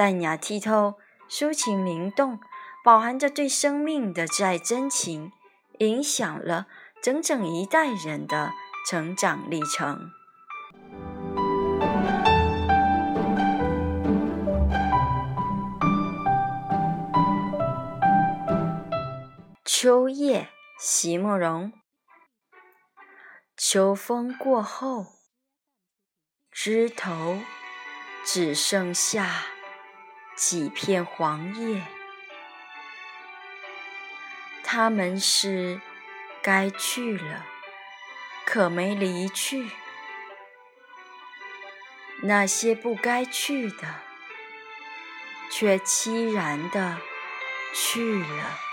淡雅剔透，抒情灵动，饱含着对生命的挚爱真情，影响了整整一代人的成长历程。秋夜，席慕容。秋风过后，枝头只剩下。几片黄叶，他们是该去了，可没离去；那些不该去的，却凄然的去了。